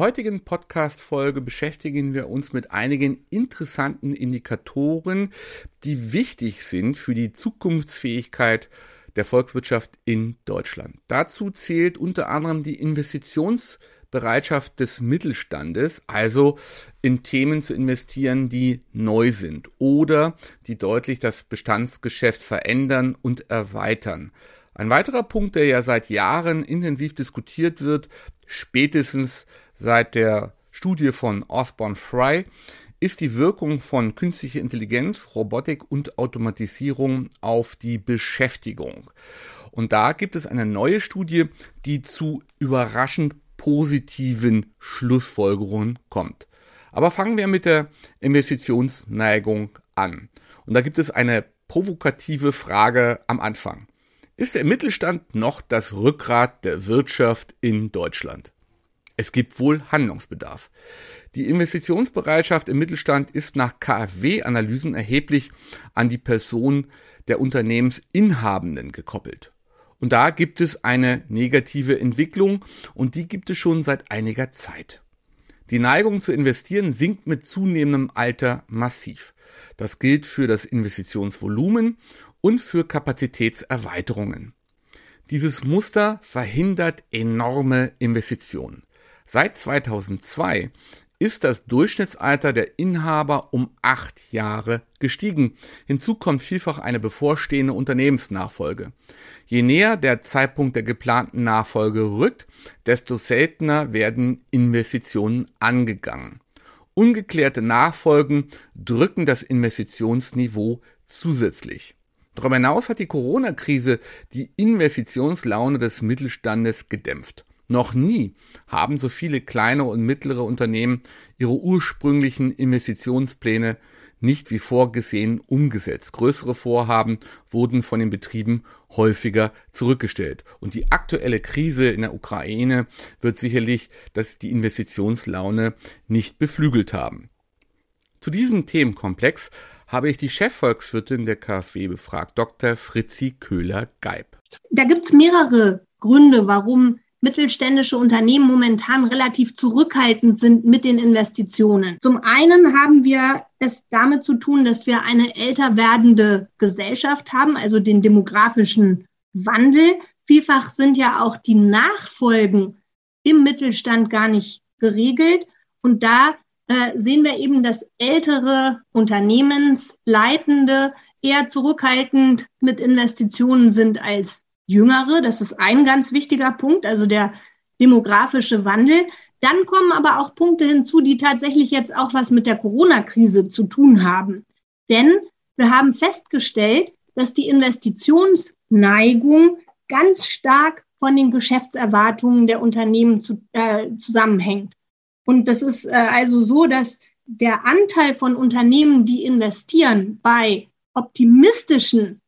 Heutigen Podcast-Folge beschäftigen wir uns mit einigen interessanten Indikatoren, die wichtig sind für die Zukunftsfähigkeit der Volkswirtschaft in Deutschland. Dazu zählt unter anderem die Investitionsbereitschaft des Mittelstandes, also in Themen zu investieren, die neu sind oder die deutlich das Bestandsgeschäft verändern und erweitern. Ein weiterer Punkt, der ja seit Jahren intensiv diskutiert wird, spätestens seit der Studie von Osborne Fry ist die Wirkung von künstlicher Intelligenz, Robotik und Automatisierung auf die Beschäftigung. Und da gibt es eine neue Studie, die zu überraschend positiven Schlussfolgerungen kommt. Aber fangen wir mit der Investitionsneigung an. Und da gibt es eine provokative Frage am Anfang. Ist der Mittelstand noch das Rückgrat der Wirtschaft in Deutschland? Es gibt wohl Handlungsbedarf. Die Investitionsbereitschaft im Mittelstand ist nach KfW-Analysen erheblich an die Person der Unternehmensinhabenden gekoppelt. Und da gibt es eine negative Entwicklung und die gibt es schon seit einiger Zeit. Die Neigung zu investieren sinkt mit zunehmendem Alter massiv. Das gilt für das Investitionsvolumen und für Kapazitätserweiterungen. Dieses Muster verhindert enorme Investitionen. Seit 2002 ist das Durchschnittsalter der Inhaber um acht Jahre gestiegen. Hinzu kommt vielfach eine bevorstehende Unternehmensnachfolge. Je näher der Zeitpunkt der geplanten Nachfolge rückt, desto seltener werden Investitionen angegangen. Ungeklärte Nachfolgen drücken das Investitionsniveau zusätzlich. Darüber hinaus hat die Corona-Krise die Investitionslaune des Mittelstandes gedämpft. Noch nie haben so viele kleine und mittlere Unternehmen ihre ursprünglichen Investitionspläne nicht wie vorgesehen umgesetzt. Größere Vorhaben wurden von den Betrieben häufiger zurückgestellt. Und die aktuelle Krise in der Ukraine wird sicherlich dass die Investitionslaune nicht beflügelt haben. Zu diesem Themenkomplex habe ich die Chefvolkswirtin der KfW befragt, Dr. Fritzi Köhler-Geib. Da gibt es mehrere Gründe, warum mittelständische Unternehmen momentan relativ zurückhaltend sind mit den Investitionen. Zum einen haben wir es damit zu tun, dass wir eine älter werdende Gesellschaft haben, also den demografischen Wandel. Vielfach sind ja auch die Nachfolgen im Mittelstand gar nicht geregelt. Und da äh, sehen wir eben, dass ältere Unternehmensleitende eher zurückhaltend mit Investitionen sind als Jüngere. Das ist ein ganz wichtiger Punkt, also der demografische Wandel. Dann kommen aber auch Punkte hinzu, die tatsächlich jetzt auch was mit der Corona-Krise zu tun haben. Denn wir haben festgestellt, dass die Investitionsneigung ganz stark von den Geschäftserwartungen der Unternehmen zu, äh, zusammenhängt. Und das ist äh, also so, dass der Anteil von Unternehmen, die investieren, bei optimistischen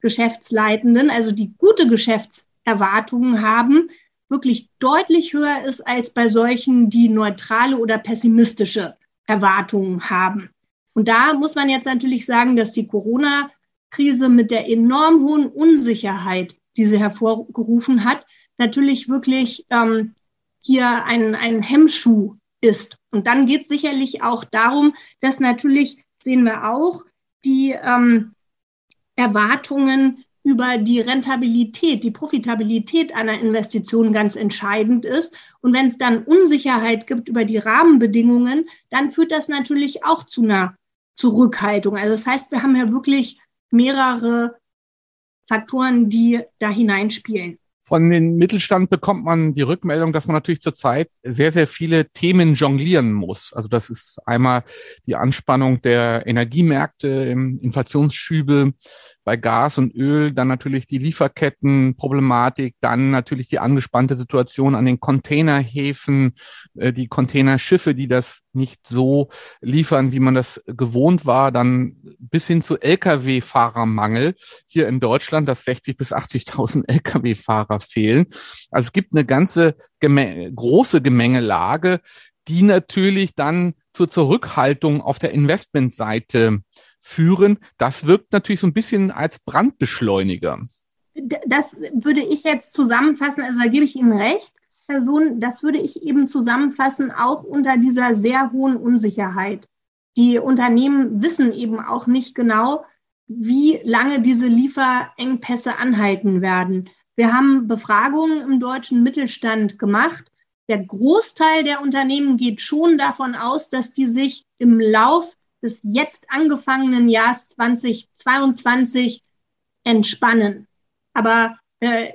Geschäftsleitenden, also die gute Geschäftserwartungen haben, wirklich deutlich höher ist als bei solchen, die neutrale oder pessimistische Erwartungen haben. Und da muss man jetzt natürlich sagen, dass die Corona-Krise mit der enorm hohen Unsicherheit, die sie hervorgerufen hat, natürlich wirklich ähm, hier ein, ein Hemmschuh ist. Und dann geht es sicherlich auch darum, dass natürlich, sehen wir auch, die ähm, Erwartungen über die Rentabilität, die Profitabilität einer Investition ganz entscheidend ist. Und wenn es dann Unsicherheit gibt über die Rahmenbedingungen, dann führt das natürlich auch zu einer Zurückhaltung. Also das heißt, wir haben ja wirklich mehrere Faktoren, die da hineinspielen. Von den Mittelstand bekommt man die Rückmeldung, dass man natürlich zurzeit sehr, sehr viele Themen jonglieren muss. Also das ist einmal die Anspannung der Energiemärkte, Inflationsschübe, bei Gas und Öl, dann natürlich die Lieferkettenproblematik, dann natürlich die angespannte Situation an den Containerhäfen, äh, die Containerschiffe, die das nicht so liefern, wie man das gewohnt war, dann bis hin zu Lkw-Fahrermangel hier in Deutschland, dass 60 bis 80.000 Lkw-Fahrer fehlen. Also es gibt eine ganze Geme große Gemengelage, die natürlich dann zur Zurückhaltung auf der Investmentseite führen. Das wirkt natürlich so ein bisschen als Brandbeschleuniger. Das würde ich jetzt zusammenfassen, also da gebe ich Ihnen recht, Herr Sohn, das würde ich eben zusammenfassen, auch unter dieser sehr hohen Unsicherheit. Die Unternehmen wissen eben auch nicht genau, wie lange diese Lieferengpässe anhalten werden. Wir haben Befragungen im deutschen Mittelstand gemacht. Der Großteil der Unternehmen geht schon davon aus, dass die sich im Lauf des jetzt angefangenen Jahres 2022 entspannen. Aber äh,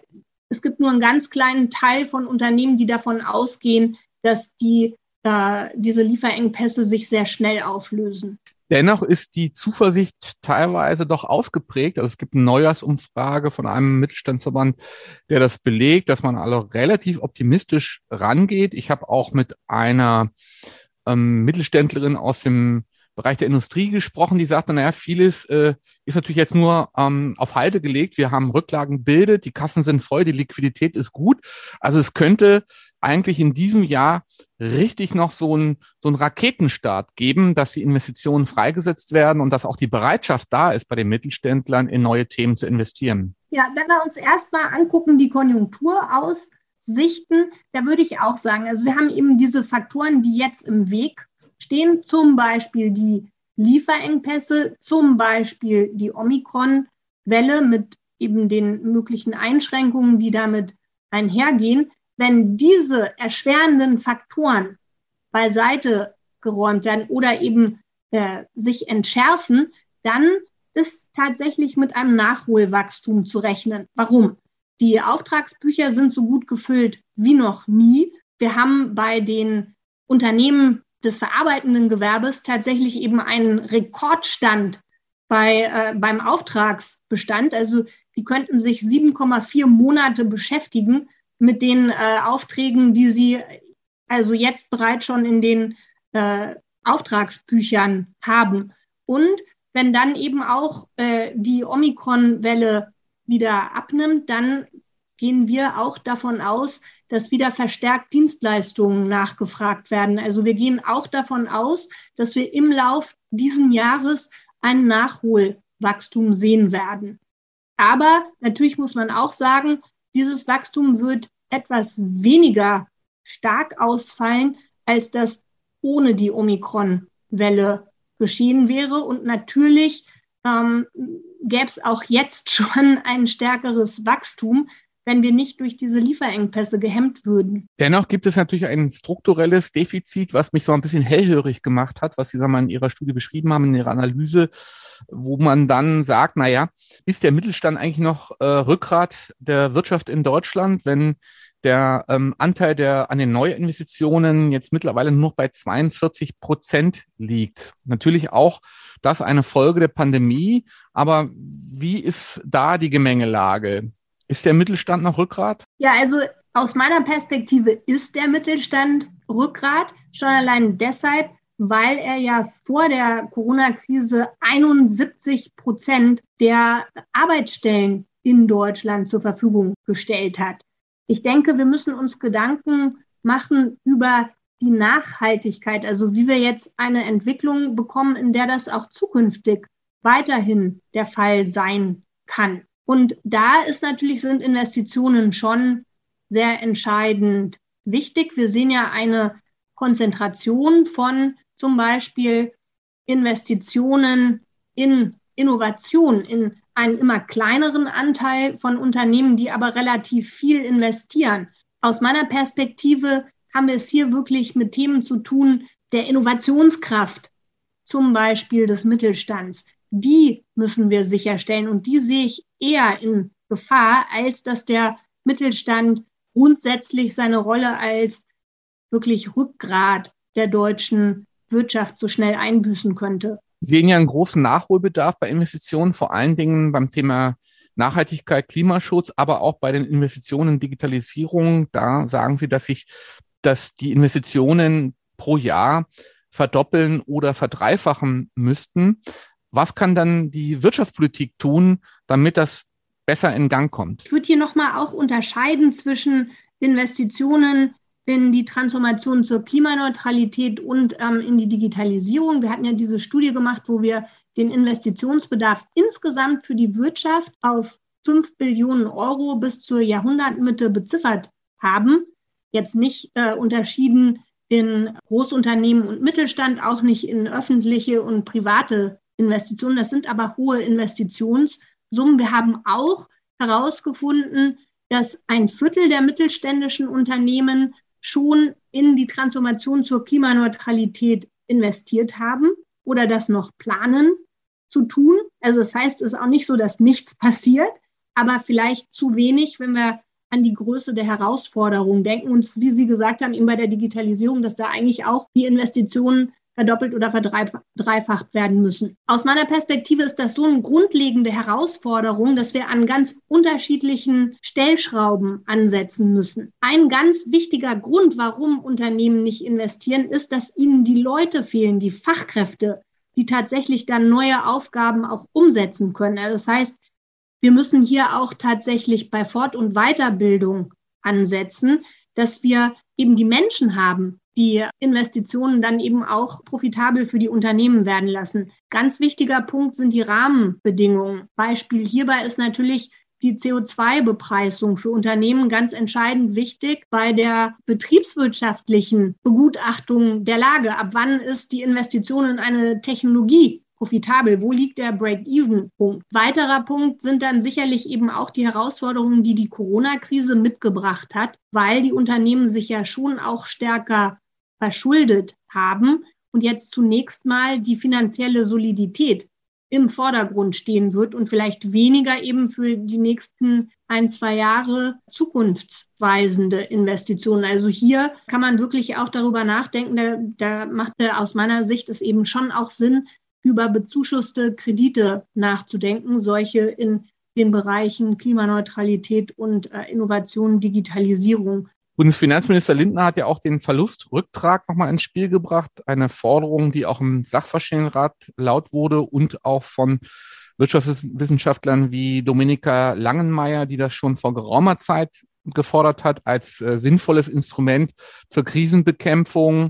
es gibt nur einen ganz kleinen Teil von Unternehmen, die davon ausgehen, dass die, äh, diese Lieferengpässe sich sehr schnell auflösen. Dennoch ist die Zuversicht teilweise doch ausgeprägt. Also es gibt eine Neujahrsumfrage von einem Mittelstandsverband, der das belegt, dass man alle relativ optimistisch rangeht. Ich habe auch mit einer ähm, Mittelständlerin aus dem Bereich der Industrie gesprochen, die sagte, naja, vieles äh, ist natürlich jetzt nur ähm, auf Halte gelegt. Wir haben Rücklagen bildet, die Kassen sind voll, die Liquidität ist gut. Also es könnte eigentlich in diesem Jahr richtig noch so ein, so Raketenstart geben, dass die Investitionen freigesetzt werden und dass auch die Bereitschaft da ist, bei den Mittelständlern in neue Themen zu investieren. Ja, wenn wir uns erstmal angucken, die Konjunktur aussichten, da würde ich auch sagen, also wir haben eben diese Faktoren, die jetzt im Weg stehen zum Beispiel die Lieferengpässe, zum Beispiel die Omikron-Welle mit eben den möglichen Einschränkungen, die damit einhergehen. Wenn diese erschwerenden Faktoren beiseite geräumt werden oder eben äh, sich entschärfen, dann ist tatsächlich mit einem Nachholwachstum zu rechnen. Warum? Die Auftragsbücher sind so gut gefüllt wie noch nie. Wir haben bei den Unternehmen des verarbeitenden Gewerbes tatsächlich eben einen Rekordstand bei, äh, beim Auftragsbestand. Also die könnten sich 7,4 Monate beschäftigen mit den äh, Aufträgen, die sie also jetzt bereits schon in den äh, Auftragsbüchern haben. Und wenn dann eben auch äh, die Omikron-Welle wieder abnimmt, dann gehen wir auch davon aus, dass wieder verstärkt Dienstleistungen nachgefragt werden. Also wir gehen auch davon aus, dass wir im Lauf diesen Jahres ein Nachholwachstum sehen werden. Aber natürlich muss man auch sagen, dieses Wachstum wird etwas weniger stark ausfallen, als das ohne die Omikron-Welle geschehen wäre. Und natürlich ähm, gäbe es auch jetzt schon ein stärkeres Wachstum, wenn wir nicht durch diese Lieferengpässe gehemmt würden. Dennoch gibt es natürlich ein strukturelles Defizit, was mich so ein bisschen hellhörig gemacht hat, was Sie sagen mal in Ihrer Studie beschrieben haben, in Ihrer Analyse, wo man dann sagt, na ja, ist der Mittelstand eigentlich noch äh, Rückgrat der Wirtschaft in Deutschland, wenn der ähm, Anteil der an den Neuinvestitionen jetzt mittlerweile nur noch bei 42 Prozent liegt. Natürlich auch das eine Folge der Pandemie, aber wie ist da die Gemengelage? Ist der Mittelstand noch Rückgrat? Ja, also aus meiner Perspektive ist der Mittelstand Rückgrat, schon allein deshalb, weil er ja vor der Corona-Krise 71 Prozent der Arbeitsstellen in Deutschland zur Verfügung gestellt hat. Ich denke, wir müssen uns Gedanken machen über die Nachhaltigkeit, also wie wir jetzt eine Entwicklung bekommen, in der das auch zukünftig weiterhin der Fall sein kann. Und da ist natürlich, sind Investitionen schon sehr entscheidend wichtig. Wir sehen ja eine Konzentration von zum Beispiel Investitionen in Innovation, in einen immer kleineren Anteil von Unternehmen, die aber relativ viel investieren. Aus meiner Perspektive haben wir es hier wirklich mit Themen zu tun der Innovationskraft, zum Beispiel des Mittelstands, die müssen wir sicherstellen. Und die sehe ich eher in Gefahr, als dass der Mittelstand grundsätzlich seine Rolle als wirklich Rückgrat der deutschen Wirtschaft so schnell einbüßen könnte. Sie sehen ja einen großen Nachholbedarf bei Investitionen, vor allen Dingen beim Thema Nachhaltigkeit, Klimaschutz, aber auch bei den Investitionen in Digitalisierung. Da sagen Sie, dass sich, dass die Investitionen pro Jahr verdoppeln oder verdreifachen müssten. Was kann dann die Wirtschaftspolitik tun, damit das besser in Gang kommt? Ich würde hier nochmal auch unterscheiden zwischen Investitionen in die Transformation zur Klimaneutralität und ähm, in die Digitalisierung. Wir hatten ja diese Studie gemacht, wo wir den Investitionsbedarf insgesamt für die Wirtschaft auf 5 Billionen Euro bis zur Jahrhundertmitte beziffert haben. Jetzt nicht äh, unterschieden in Großunternehmen und Mittelstand, auch nicht in öffentliche und private Investitionen. Das sind aber hohe Investitionssummen. Wir haben auch herausgefunden, dass ein Viertel der mittelständischen Unternehmen schon in die Transformation zur Klimaneutralität investiert haben oder das noch planen zu tun. Also das heißt, es ist auch nicht so, dass nichts passiert, aber vielleicht zu wenig, wenn wir an die Größe der Herausforderung denken. Und wie Sie gesagt haben, eben bei der Digitalisierung, dass da eigentlich auch die Investitionen verdoppelt oder verdreifacht werden müssen. Aus meiner Perspektive ist das so eine grundlegende Herausforderung, dass wir an ganz unterschiedlichen Stellschrauben ansetzen müssen. Ein ganz wichtiger Grund, warum Unternehmen nicht investieren, ist, dass ihnen die Leute fehlen, die Fachkräfte, die tatsächlich dann neue Aufgaben auch umsetzen können. Also das heißt, wir müssen hier auch tatsächlich bei Fort- und Weiterbildung ansetzen, dass wir eben die Menschen haben, die Investitionen dann eben auch profitabel für die Unternehmen werden lassen. Ganz wichtiger Punkt sind die Rahmenbedingungen. Beispiel hierbei ist natürlich die CO2-Bepreisung für Unternehmen ganz entscheidend wichtig bei der betriebswirtschaftlichen Begutachtung der Lage. Ab wann ist die Investition in eine Technologie profitabel? Wo liegt der Break-Even-Punkt? Weiterer Punkt sind dann sicherlich eben auch die Herausforderungen, die die Corona-Krise mitgebracht hat, weil die Unternehmen sich ja schon auch stärker verschuldet haben und jetzt zunächst mal die finanzielle Solidität im Vordergrund stehen wird und vielleicht weniger eben für die nächsten ein, zwei Jahre zukunftsweisende Investitionen. Also hier kann man wirklich auch darüber nachdenken, da, da macht aus meiner Sicht es eben schon auch Sinn, über bezuschusste Kredite nachzudenken, solche in den Bereichen Klimaneutralität und äh, Innovation, Digitalisierung. Bundesfinanzminister Lindner hat ja auch den Verlustrücktrag nochmal ins Spiel gebracht. Eine Forderung, die auch im Sachverständigenrat laut wurde und auch von Wirtschaftswissenschaftlern wie Dominika Langenmeier, die das schon vor geraumer Zeit gefordert hat als äh, sinnvolles Instrument zur Krisenbekämpfung.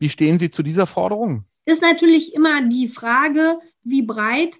Wie stehen Sie zu dieser Forderung? ist natürlich immer die Frage, wie breit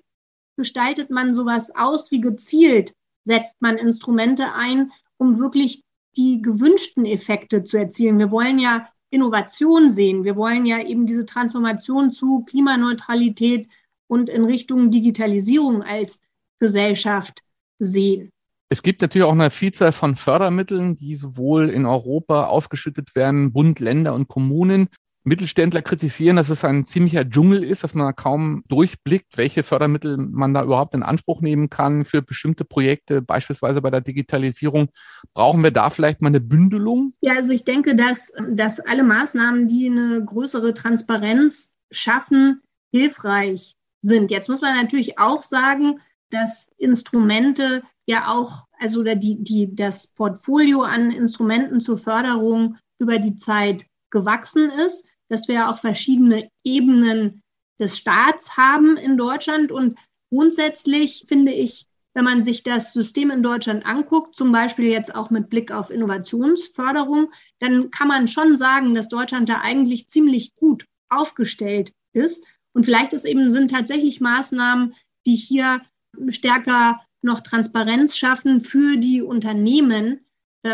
gestaltet man sowas aus, wie gezielt setzt man Instrumente ein, um wirklich die gewünschten Effekte zu erzielen. Wir wollen ja Innovation sehen. Wir wollen ja eben diese Transformation zu Klimaneutralität und in Richtung Digitalisierung als Gesellschaft sehen. Es gibt natürlich auch eine Vielzahl von Fördermitteln, die sowohl in Europa ausgeschüttet werden, Bund, Länder und Kommunen. Mittelständler kritisieren, dass es ein ziemlicher Dschungel ist, dass man kaum durchblickt, welche Fördermittel man da überhaupt in Anspruch nehmen kann für bestimmte Projekte, beispielsweise bei der Digitalisierung. Brauchen wir da vielleicht mal eine Bündelung? Ja, also ich denke, dass, dass alle Maßnahmen, die eine größere Transparenz schaffen, hilfreich sind. Jetzt muss man natürlich auch sagen, dass Instrumente ja auch, also die, die, das Portfolio an Instrumenten zur Förderung über die Zeit gewachsen ist dass wir auch verschiedene Ebenen des Staats haben in Deutschland. Und grundsätzlich finde ich, wenn man sich das System in Deutschland anguckt, zum Beispiel jetzt auch mit Blick auf Innovationsförderung, dann kann man schon sagen, dass Deutschland da eigentlich ziemlich gut aufgestellt ist. Und vielleicht ist eben, sind tatsächlich Maßnahmen, die hier stärker noch Transparenz schaffen für die Unternehmen,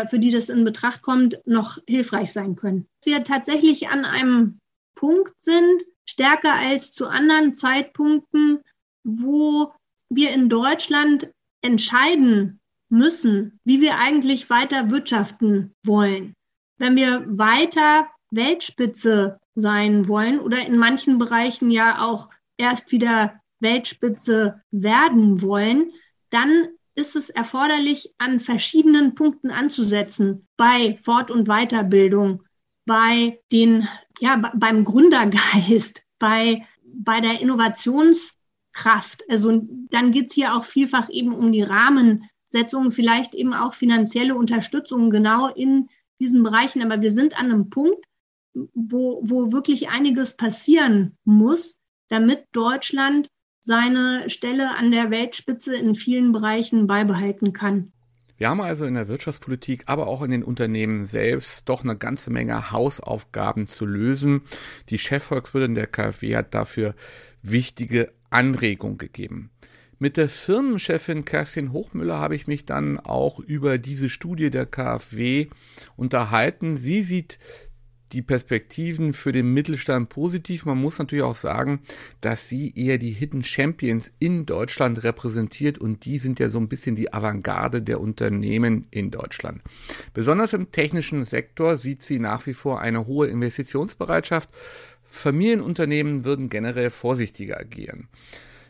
für die das in Betracht kommt, noch hilfreich sein können. Wir tatsächlich an einem Punkt sind, stärker als zu anderen Zeitpunkten, wo wir in Deutschland entscheiden müssen, wie wir eigentlich weiter wirtschaften wollen. Wenn wir weiter Weltspitze sein wollen oder in manchen Bereichen ja auch erst wieder Weltspitze werden wollen, dann ist es erforderlich, an verschiedenen Punkten anzusetzen, bei Fort- und Weiterbildung, bei den, ja, beim Gründergeist, bei, bei der Innovationskraft. Also dann geht es hier auch vielfach eben um die Rahmensetzungen, vielleicht eben auch finanzielle Unterstützung genau in diesen Bereichen. Aber wir sind an einem Punkt, wo, wo wirklich einiges passieren muss, damit Deutschland seine Stelle an der Weltspitze in vielen Bereichen beibehalten kann. Wir haben also in der Wirtschaftspolitik, aber auch in den Unternehmen selbst doch eine ganze Menge Hausaufgaben zu lösen. Die Chefvolkswirtin der KfW hat dafür wichtige Anregungen gegeben. Mit der Firmenchefin Kerstin Hochmüller habe ich mich dann auch über diese Studie der KfW unterhalten. Sie sieht die Perspektiven für den Mittelstand positiv. Man muss natürlich auch sagen, dass sie eher die Hidden Champions in Deutschland repräsentiert und die sind ja so ein bisschen die Avantgarde der Unternehmen in Deutschland. Besonders im technischen Sektor sieht sie nach wie vor eine hohe Investitionsbereitschaft. Familienunternehmen würden generell vorsichtiger agieren.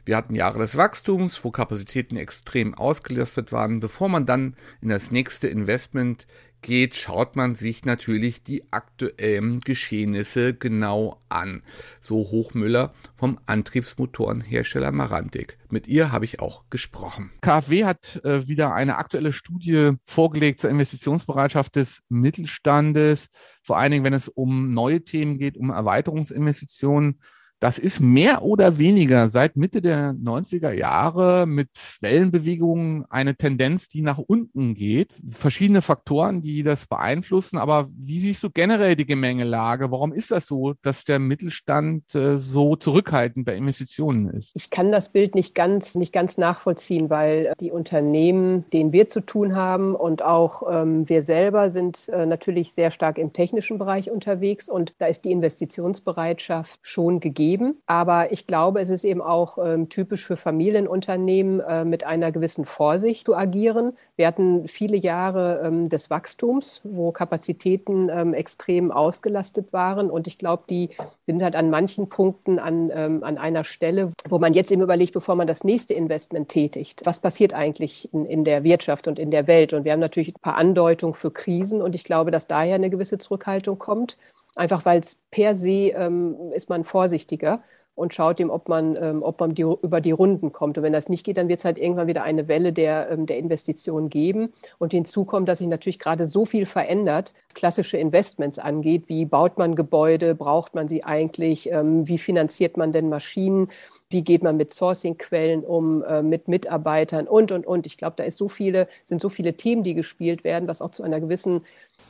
Wir hatten Jahre des Wachstums, wo Kapazitäten extrem ausgelastet waren. Bevor man dann in das nächste Investment geht, schaut man sich natürlich die aktuellen Geschehnisse genau an. So Hochmüller vom Antriebsmotorenhersteller Marantik. Mit ihr habe ich auch gesprochen. KfW hat äh, wieder eine aktuelle Studie vorgelegt zur Investitionsbereitschaft des Mittelstandes, vor allen Dingen, wenn es um neue Themen geht, um Erweiterungsinvestitionen. Das ist mehr oder weniger seit Mitte der 90er Jahre mit Wellenbewegungen eine Tendenz, die nach unten geht. Verschiedene Faktoren, die das beeinflussen. Aber wie siehst du generell die Gemengelage? Warum ist das so, dass der Mittelstand äh, so zurückhaltend bei Investitionen ist? Ich kann das Bild nicht ganz, nicht ganz nachvollziehen, weil die Unternehmen, denen wir zu tun haben und auch ähm, wir selber sind äh, natürlich sehr stark im technischen Bereich unterwegs und da ist die Investitionsbereitschaft schon gegeben geben. Aber ich glaube, es ist eben auch ähm, typisch für Familienunternehmen, äh, mit einer gewissen Vorsicht zu agieren. Wir hatten viele Jahre ähm, des Wachstums, wo Kapazitäten ähm, extrem ausgelastet waren. Und ich glaube, die sind halt an manchen Punkten an, ähm, an einer Stelle, wo man jetzt eben überlegt, bevor man das nächste Investment tätigt, was passiert eigentlich in, in der Wirtschaft und in der Welt? Und wir haben natürlich ein paar Andeutungen für Krisen. Und ich glaube, dass daher eine gewisse Zurückhaltung kommt. Einfach weil es per se ähm, ist man vorsichtiger und schaut ihm, ob man, ähm, ob man die, über die Runden kommt. Und wenn das nicht geht, dann wird es halt irgendwann wieder eine Welle der, ähm, der Investitionen geben. Und hinzu kommt, dass sich natürlich gerade so viel verändert, klassische Investments angeht. Wie baut man Gebäude? Braucht man sie eigentlich? Ähm, wie finanziert man denn Maschinen? Wie geht man mit Sourcing-Quellen um, äh, mit Mitarbeitern und, und, und. Ich glaube, da ist so viele, sind so viele Themen, die gespielt werden, was auch zu einer gewissen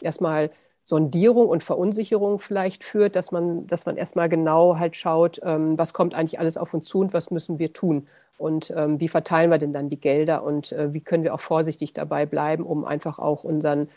erstmal Sondierung und Verunsicherung vielleicht führt, dass man, dass man erstmal genau halt schaut, ähm, was kommt eigentlich alles auf uns zu und was müssen wir tun? Und ähm, wie verteilen wir denn dann die Gelder? Und äh, wie können wir auch vorsichtig dabei bleiben, um einfach auch unseren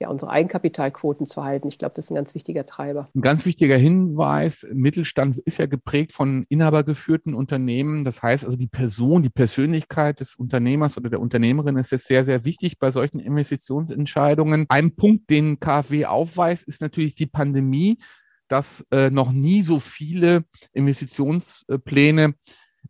ja, unsere Eigenkapitalquoten zu halten. Ich glaube, das ist ein ganz wichtiger Treiber. Ein ganz wichtiger Hinweis, Mittelstand ist ja geprägt von inhabergeführten Unternehmen. Das heißt also, die Person, die Persönlichkeit des Unternehmers oder der Unternehmerin ist jetzt sehr, sehr wichtig bei solchen Investitionsentscheidungen. Ein Punkt, den KfW aufweist, ist natürlich die Pandemie, dass äh, noch nie so viele Investitionspläne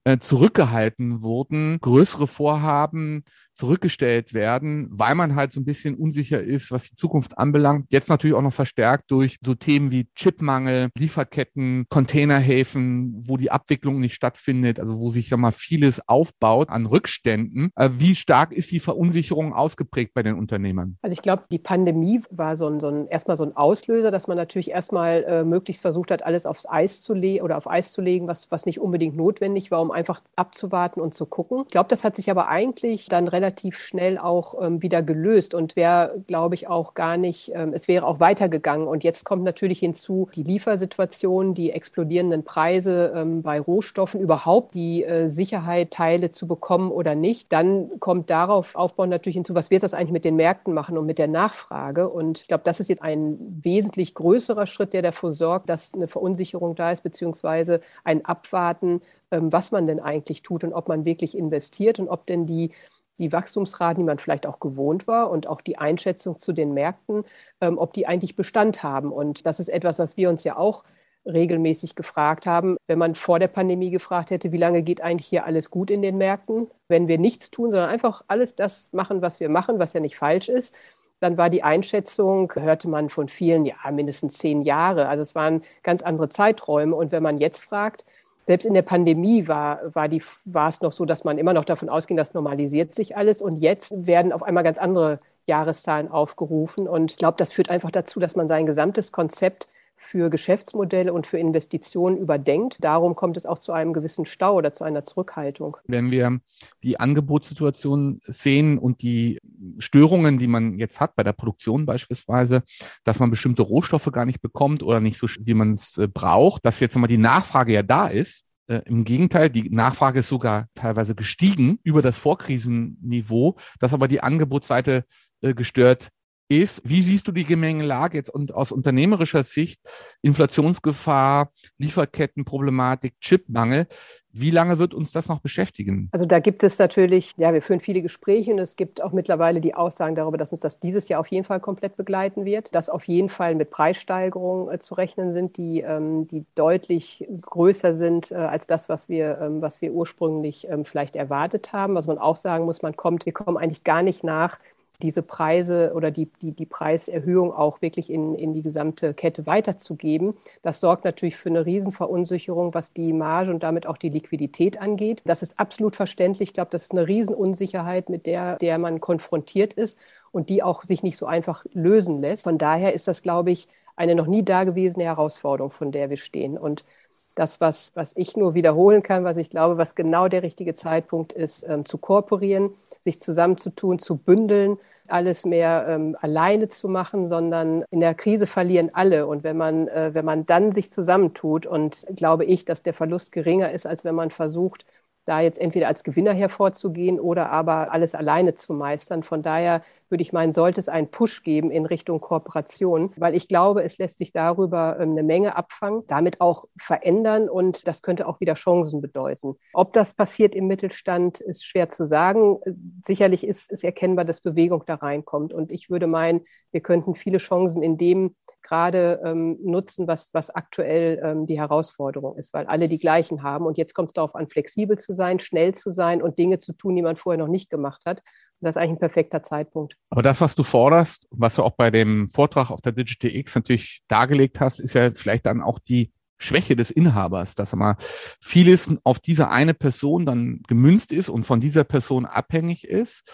äh, zurückgehalten wurden, größere Vorhaben zurückgestellt werden, weil man halt so ein bisschen unsicher ist, was die Zukunft anbelangt. Jetzt natürlich auch noch verstärkt durch so Themen wie Chipmangel, Lieferketten, Containerhäfen, wo die Abwicklung nicht stattfindet, also wo sich ja mal vieles aufbaut an Rückständen. Äh, wie stark ist die Verunsicherung ausgeprägt bei den Unternehmern? Also ich glaube, die Pandemie war so ein, so ein erstmal so ein Auslöser, dass man natürlich erstmal äh, möglichst versucht hat, alles aufs Eis zu legen oder auf Eis zu legen, was, was nicht unbedingt notwendig war, um einfach abzuwarten und zu gucken. Ich glaube, das hat sich aber eigentlich dann relativ relativ schnell auch ähm, wieder gelöst und wäre, glaube ich, auch gar nicht, ähm, es wäre auch weitergegangen. Und jetzt kommt natürlich hinzu die Liefersituation, die explodierenden Preise ähm, bei Rohstoffen, überhaupt die äh, Sicherheit, Teile zu bekommen oder nicht. Dann kommt darauf aufbauen natürlich hinzu, was wird das eigentlich mit den Märkten machen und mit der Nachfrage. Und ich glaube, das ist jetzt ein wesentlich größerer Schritt, der dafür sorgt, dass eine Verunsicherung da ist, beziehungsweise ein Abwarten, ähm, was man denn eigentlich tut und ob man wirklich investiert und ob denn die die Wachstumsraten, die man vielleicht auch gewohnt war und auch die Einschätzung zu den Märkten, ähm, ob die eigentlich Bestand haben. Und das ist etwas, was wir uns ja auch regelmäßig gefragt haben. Wenn man vor der Pandemie gefragt hätte, wie lange geht eigentlich hier alles gut in den Märkten, wenn wir nichts tun, sondern einfach alles das machen, was wir machen, was ja nicht falsch ist, dann war die Einschätzung, hörte man von vielen, ja, mindestens zehn Jahre. Also es waren ganz andere Zeiträume. Und wenn man jetzt fragt, selbst in der Pandemie war, war, die, war es noch so, dass man immer noch davon ausging, das normalisiert sich alles. Und jetzt werden auf einmal ganz andere Jahreszahlen aufgerufen. Und ich glaube, das führt einfach dazu, dass man sein gesamtes Konzept für Geschäftsmodelle und für Investitionen überdenkt. Darum kommt es auch zu einem gewissen Stau oder zu einer Zurückhaltung. Wenn wir die Angebotssituation sehen und die Störungen, die man jetzt hat bei der Produktion beispielsweise, dass man bestimmte Rohstoffe gar nicht bekommt oder nicht so, wie man es äh, braucht, dass jetzt nochmal die Nachfrage ja da ist, äh, Im Gegenteil, die Nachfrage ist sogar teilweise gestiegen über das Vorkrisenniveau, dass aber die Angebotsseite äh, gestört ist, wie siehst du die Gemengelage jetzt und aus unternehmerischer Sicht, Inflationsgefahr, Lieferkettenproblematik, Chipmangel, wie lange wird uns das noch beschäftigen? Also da gibt es natürlich, ja, wir führen viele Gespräche und es gibt auch mittlerweile die Aussagen darüber, dass uns das dieses Jahr auf jeden Fall komplett begleiten wird, dass auf jeden Fall mit Preissteigerungen äh, zu rechnen sind, die, ähm, die deutlich größer sind äh, als das, was wir, ähm, was wir ursprünglich ähm, vielleicht erwartet haben. Was man auch sagen muss, man kommt, wir kommen eigentlich gar nicht nach, diese Preise oder die, die, die Preiserhöhung auch wirklich in, in die gesamte Kette weiterzugeben. Das sorgt natürlich für eine Riesenverunsicherung, was die Marge und damit auch die Liquidität angeht. Das ist absolut verständlich. Ich glaube, das ist eine Riesenunsicherheit, mit der, der man konfrontiert ist und die auch sich nicht so einfach lösen lässt. Von daher ist das, glaube ich, eine noch nie dagewesene Herausforderung, von der wir stehen. Und das, was, was ich nur wiederholen kann, was ich glaube, was genau der richtige Zeitpunkt ist, ähm, zu kooperieren, sich zusammenzutun, zu bündeln, alles mehr ähm, alleine zu machen, sondern in der Krise verlieren alle. Und wenn man, äh, wenn man dann sich zusammentut und glaube ich, dass der Verlust geringer ist, als wenn man versucht, da jetzt entweder als Gewinner hervorzugehen oder aber alles alleine zu meistern. Von daher würde ich meinen, sollte es einen Push geben in Richtung Kooperation, weil ich glaube, es lässt sich darüber ähm, eine Menge abfangen, damit auch verändern und das könnte auch wieder Chancen bedeuten. Ob das passiert im Mittelstand, ist schwer zu sagen. Sicherlich ist es erkennbar, dass Bewegung da reinkommt und ich würde meinen, wir könnten viele Chancen in dem gerade ähm, nutzen, was, was aktuell ähm, die Herausforderung ist, weil alle die gleichen haben. Und jetzt kommt es darauf an, flexibel zu sein, schnell zu sein und Dinge zu tun, die man vorher noch nicht gemacht hat. Und das ist eigentlich ein perfekter Zeitpunkt. Aber das, was du forderst, was du auch bei dem Vortrag auf der Digital X natürlich dargelegt hast, ist ja vielleicht dann auch die Schwäche des Inhabers, dass mal vieles auf diese eine Person dann gemünzt ist und von dieser Person abhängig ist.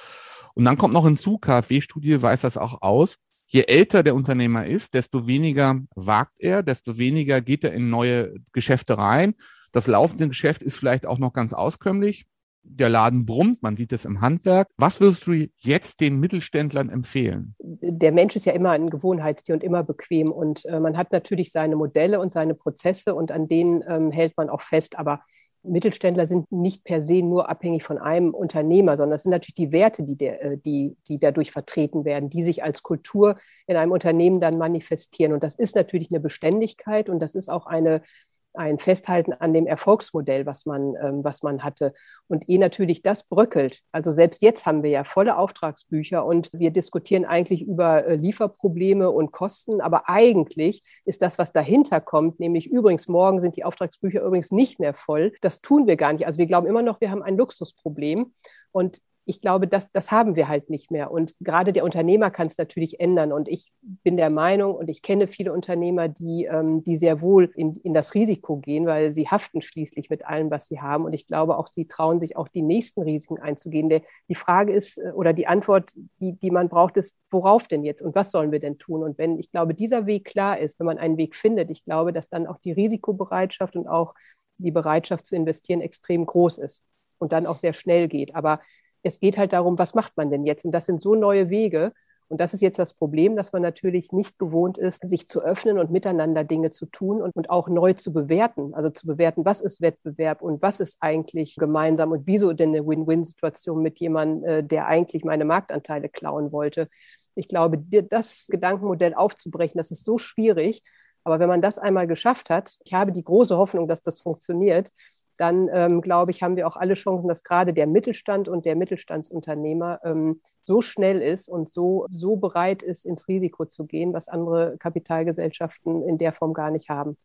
Und dann kommt noch hinzu, KfW-Studie weist das auch aus, je älter der Unternehmer ist, desto weniger wagt er, desto weniger geht er in neue Geschäfte rein. Das laufende Geschäft ist vielleicht auch noch ganz auskömmlich. Der Laden brummt, man sieht es im Handwerk. Was würdest du jetzt den Mittelständlern empfehlen? Der Mensch ist ja immer ein Gewohnheitstier und immer bequem. Und äh, man hat natürlich seine Modelle und seine Prozesse und an denen ähm, hält man auch fest. Aber Mittelständler sind nicht per se nur abhängig von einem Unternehmer, sondern es sind natürlich die Werte, die, der, äh, die, die dadurch vertreten werden, die sich als Kultur in einem Unternehmen dann manifestieren. Und das ist natürlich eine Beständigkeit und das ist auch eine ein Festhalten an dem Erfolgsmodell, was man, ähm, was man hatte. Und eh natürlich das bröckelt. Also selbst jetzt haben wir ja volle Auftragsbücher und wir diskutieren eigentlich über äh, Lieferprobleme und Kosten. Aber eigentlich ist das, was dahinter kommt, nämlich übrigens, morgen sind die Auftragsbücher übrigens nicht mehr voll. Das tun wir gar nicht. Also wir glauben immer noch, wir haben ein Luxusproblem. Und ich glaube, das, das haben wir halt nicht mehr. Und gerade der Unternehmer kann es natürlich ändern. Und ich bin der Meinung, und ich kenne viele Unternehmer, die, ähm, die sehr wohl in, in das Risiko gehen, weil sie haften schließlich mit allem, was sie haben. Und ich glaube auch, sie trauen sich auch die nächsten Risiken einzugehen. Der, die Frage ist, äh, oder die Antwort, die, die man braucht, ist, worauf denn jetzt und was sollen wir denn tun? Und wenn ich glaube, dieser Weg klar ist, wenn man einen Weg findet, ich glaube, dass dann auch die Risikobereitschaft und auch die Bereitschaft zu investieren extrem groß ist und dann auch sehr schnell geht. Aber es geht halt darum, was macht man denn jetzt? Und das sind so neue Wege. Und das ist jetzt das Problem, dass man natürlich nicht gewohnt ist, sich zu öffnen und miteinander Dinge zu tun und, und auch neu zu bewerten. Also zu bewerten, was ist Wettbewerb und was ist eigentlich gemeinsam und wieso denn eine Win-Win-Situation mit jemandem, äh, der eigentlich meine Marktanteile klauen wollte. Ich glaube, das Gedankenmodell aufzubrechen, das ist so schwierig. Aber wenn man das einmal geschafft hat, ich habe die große Hoffnung, dass das funktioniert, dann ähm, glaube ich, haben wir auch alle Chancen, dass gerade der Mittelstand und der Mittelstandsunternehmer ähm, so schnell ist und so, so bereit ist, ins Risiko zu gehen, was andere Kapitalgesellschaften in der Form gar nicht haben.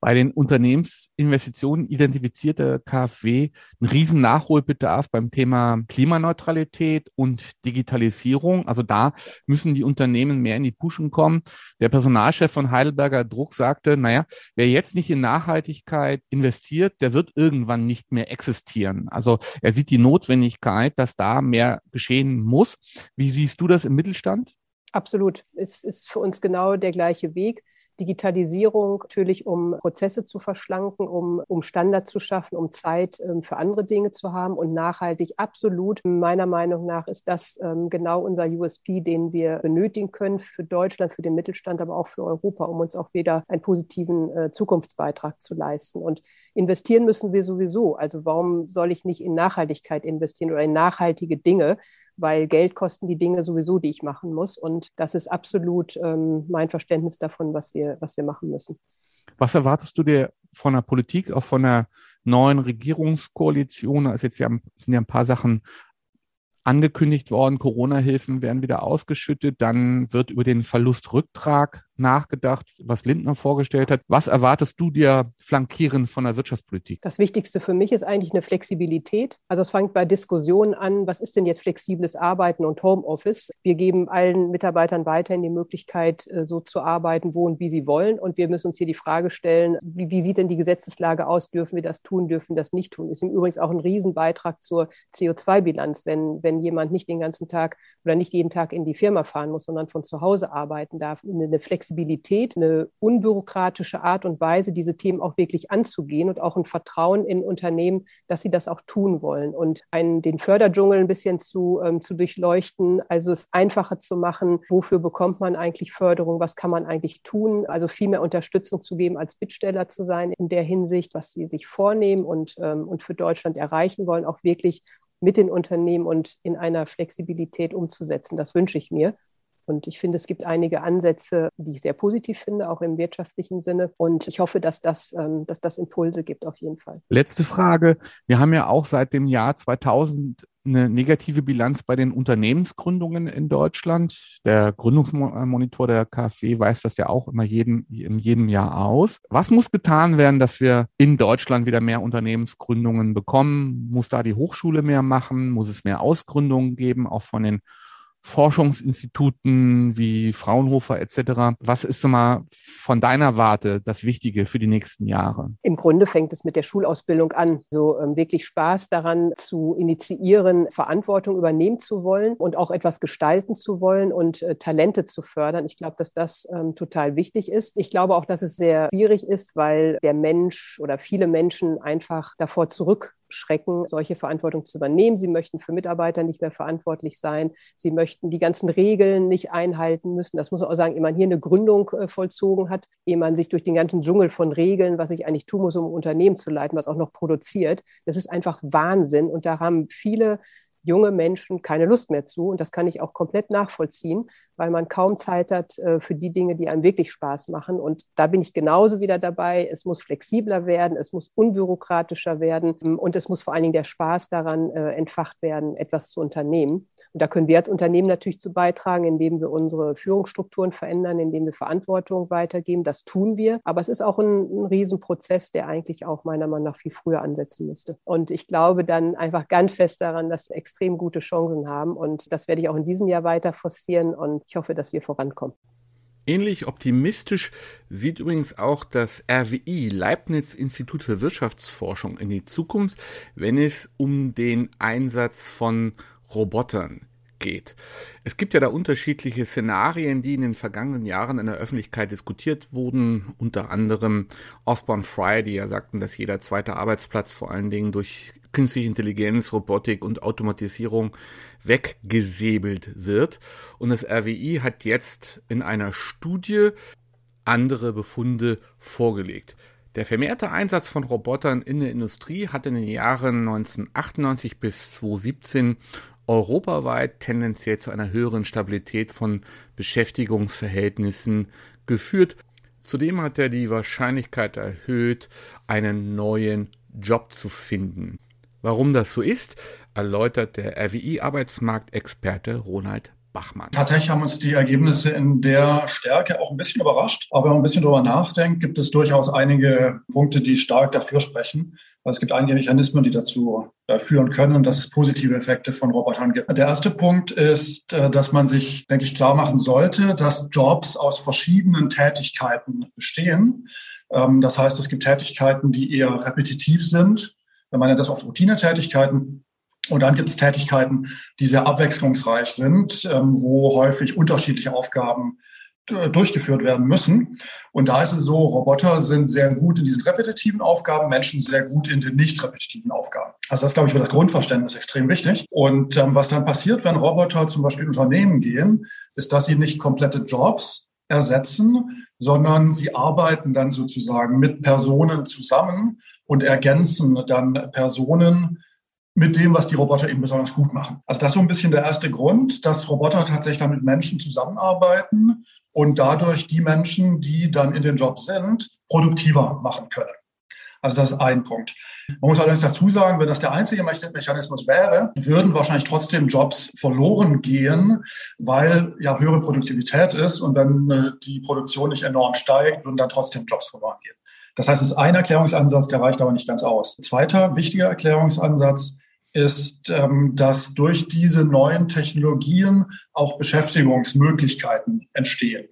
Bei den Unternehmensinvestitionen identifiziert der KfW einen riesen Nachholbedarf beim Thema Klimaneutralität und Digitalisierung. Also da müssen die Unternehmen mehr in die Puschen kommen. Der Personalchef von Heidelberger Druck sagte, naja, wer jetzt nicht in Nachhaltigkeit investiert, der wird irgendwann nicht mehr existieren. Also er sieht die Notwendigkeit, dass da mehr geschehen muss. Wie siehst du das im Mittelstand? Absolut. Es ist für uns genau der gleiche Weg. Digitalisierung natürlich, um Prozesse zu verschlanken, um, um Standards zu schaffen, um Zeit ähm, für andere Dinge zu haben und nachhaltig absolut. Meiner Meinung nach ist das ähm, genau unser USP, den wir benötigen können für Deutschland, für den Mittelstand, aber auch für Europa, um uns auch wieder einen positiven äh, Zukunftsbeitrag zu leisten. Und investieren müssen wir sowieso. Also warum soll ich nicht in Nachhaltigkeit investieren oder in nachhaltige Dinge? Weil Geld kosten die Dinge sowieso, die ich machen muss. Und das ist absolut ähm, mein Verständnis davon, was wir, was wir machen müssen. Was erwartest du dir von der Politik, auch von der neuen Regierungskoalition? Jetzt ja, sind ja ein paar Sachen angekündigt worden, Corona-Hilfen werden wieder ausgeschüttet, dann wird über den Verlustrücktrag nachgedacht, was Lindner vorgestellt hat. Was erwartest du dir flankierend von der Wirtschaftspolitik? Das Wichtigste für mich ist eigentlich eine Flexibilität. Also es fängt bei Diskussionen an, was ist denn jetzt flexibles Arbeiten und Homeoffice? Wir geben allen Mitarbeitern weiterhin die Möglichkeit, äh, so zu arbeiten, wo und wie sie wollen. Und wir müssen uns hier die Frage stellen, wie, wie sieht denn die Gesetzeslage aus? Dürfen wir das tun, dürfen wir das nicht tun? Ist im Übrigen auch ein Riesenbeitrag zur CO2-Bilanz, wenn, wenn jemand nicht den ganzen Tag oder nicht jeden Tag in die Firma fahren muss, sondern von zu Hause arbeiten darf. Eine Flexibilität Flexibilität, eine unbürokratische Art und Weise, diese Themen auch wirklich anzugehen und auch ein Vertrauen in Unternehmen, dass sie das auch tun wollen und einen, den Förderdschungel ein bisschen zu, ähm, zu durchleuchten, also es einfacher zu machen, wofür bekommt man eigentlich Förderung, was kann man eigentlich tun, also viel mehr Unterstützung zu geben, als Bittsteller zu sein in der Hinsicht, was sie sich vornehmen und, ähm, und für Deutschland erreichen wollen, auch wirklich mit den Unternehmen und in einer Flexibilität umzusetzen. Das wünsche ich mir. Und ich finde, es gibt einige Ansätze, die ich sehr positiv finde, auch im wirtschaftlichen Sinne. Und ich hoffe, dass das, ähm, dass das Impulse gibt, auf jeden Fall. Letzte Frage. Wir haben ja auch seit dem Jahr 2000 eine negative Bilanz bei den Unternehmensgründungen in Deutschland. Der Gründungsmonitor der KfW weist das ja auch immer jeden, in jedem Jahr aus. Was muss getan werden, dass wir in Deutschland wieder mehr Unternehmensgründungen bekommen? Muss da die Hochschule mehr machen? Muss es mehr Ausgründungen geben, auch von den Forschungsinstituten wie Fraunhofer etc. Was ist mal von deiner Warte das Wichtige für die nächsten Jahre? Im Grunde fängt es mit der Schulausbildung an, so ähm, wirklich Spaß daran zu initiieren, Verantwortung übernehmen zu wollen und auch etwas gestalten zu wollen und äh, Talente zu fördern. Ich glaube, dass das ähm, total wichtig ist. Ich glaube auch, dass es sehr schwierig ist, weil der Mensch oder viele Menschen einfach davor zurück schrecken, solche Verantwortung zu übernehmen. Sie möchten für Mitarbeiter nicht mehr verantwortlich sein. Sie möchten die ganzen Regeln nicht einhalten müssen. Das muss man auch sagen, ehe man hier eine Gründung äh, vollzogen hat, ehe man sich durch den ganzen Dschungel von Regeln, was ich eigentlich tun muss, um ein Unternehmen zu leiten, was auch noch produziert, das ist einfach Wahnsinn. Und da haben viele junge Menschen keine Lust mehr zu. Und das kann ich auch komplett nachvollziehen, weil man kaum Zeit hat äh, für die Dinge, die einem wirklich Spaß machen. Und da bin ich genauso wieder dabei. Es muss flexibler werden, es muss unbürokratischer werden und es muss vor allen Dingen der Spaß daran äh, entfacht werden, etwas zu unternehmen. Und da können wir als Unternehmen natürlich zu beitragen, indem wir unsere Führungsstrukturen verändern, indem wir Verantwortung weitergeben. Das tun wir. Aber es ist auch ein, ein Riesenprozess, der eigentlich auch meiner Meinung nach viel früher ansetzen müsste. Und ich glaube dann einfach ganz fest daran, dass wir extrem gute Chancen haben. Und das werde ich auch in diesem Jahr weiter forcieren. Und ich hoffe, dass wir vorankommen. Ähnlich optimistisch sieht übrigens auch das RWI, Leibniz Institut für Wirtschaftsforschung, in die Zukunft, wenn es um den Einsatz von Robotern geht. Es gibt ja da unterschiedliche Szenarien, die in den vergangenen Jahren in der Öffentlichkeit diskutiert wurden, unter anderem Osborne Fry, die ja sagten, dass jeder zweite Arbeitsplatz vor allen Dingen durch künstliche Intelligenz, Robotik und Automatisierung weggesäbelt wird. Und das RWI hat jetzt in einer Studie andere Befunde vorgelegt. Der vermehrte Einsatz von Robotern in der Industrie hat in den Jahren 1998 bis 2017 europaweit tendenziell zu einer höheren Stabilität von Beschäftigungsverhältnissen geführt. Zudem hat er die Wahrscheinlichkeit erhöht, einen neuen Job zu finden. Warum das so ist, erläutert der RWI-Arbeitsmarktexperte Ronald Bachmann. Tatsächlich haben uns die Ergebnisse in der Stärke auch ein bisschen überrascht. Aber wenn man ein bisschen drüber nachdenkt, gibt es durchaus einige Punkte, die stark dafür sprechen. Es gibt einige Mechanismen, die dazu äh, führen können, dass es positive Effekte von Robotern gibt. Der erste Punkt ist, äh, dass man sich, denke ich, klar machen sollte, dass Jobs aus verschiedenen Tätigkeiten bestehen. Ähm, das heißt, es gibt Tätigkeiten, die eher repetitiv sind. Man nennt das oft Routinetätigkeiten. Und dann gibt es Tätigkeiten, die sehr abwechslungsreich sind, ähm, wo häufig unterschiedliche Aufgaben durchgeführt werden müssen. Und da ist es so, Roboter sind sehr gut in diesen repetitiven Aufgaben, Menschen sehr gut in den nicht repetitiven Aufgaben. Also das, glaube ich, für das Grundverständnis extrem wichtig. Und ähm, was dann passiert, wenn Roboter zum Beispiel in Unternehmen gehen, ist, dass sie nicht komplette Jobs ersetzen, sondern sie arbeiten dann sozusagen mit Personen zusammen und ergänzen dann Personen, mit dem, was die Roboter eben besonders gut machen. Also das ist so ein bisschen der erste Grund, dass Roboter tatsächlich dann mit Menschen zusammenarbeiten und dadurch die Menschen, die dann in den Job sind, produktiver machen können. Also das ist ein Punkt. Man muss allerdings dazu sagen, wenn das der einzige Mechanismus wäre, würden wahrscheinlich trotzdem Jobs verloren gehen, weil ja höhere Produktivität ist und wenn äh, die Produktion nicht enorm steigt, würden dann trotzdem Jobs verloren gehen. Das heißt, es ist ein Erklärungsansatz, der reicht aber nicht ganz aus. Zweiter wichtiger Erklärungsansatz ist, ähm, dass durch diese neuen Technologien auch Beschäftigungsmöglichkeiten entstehen.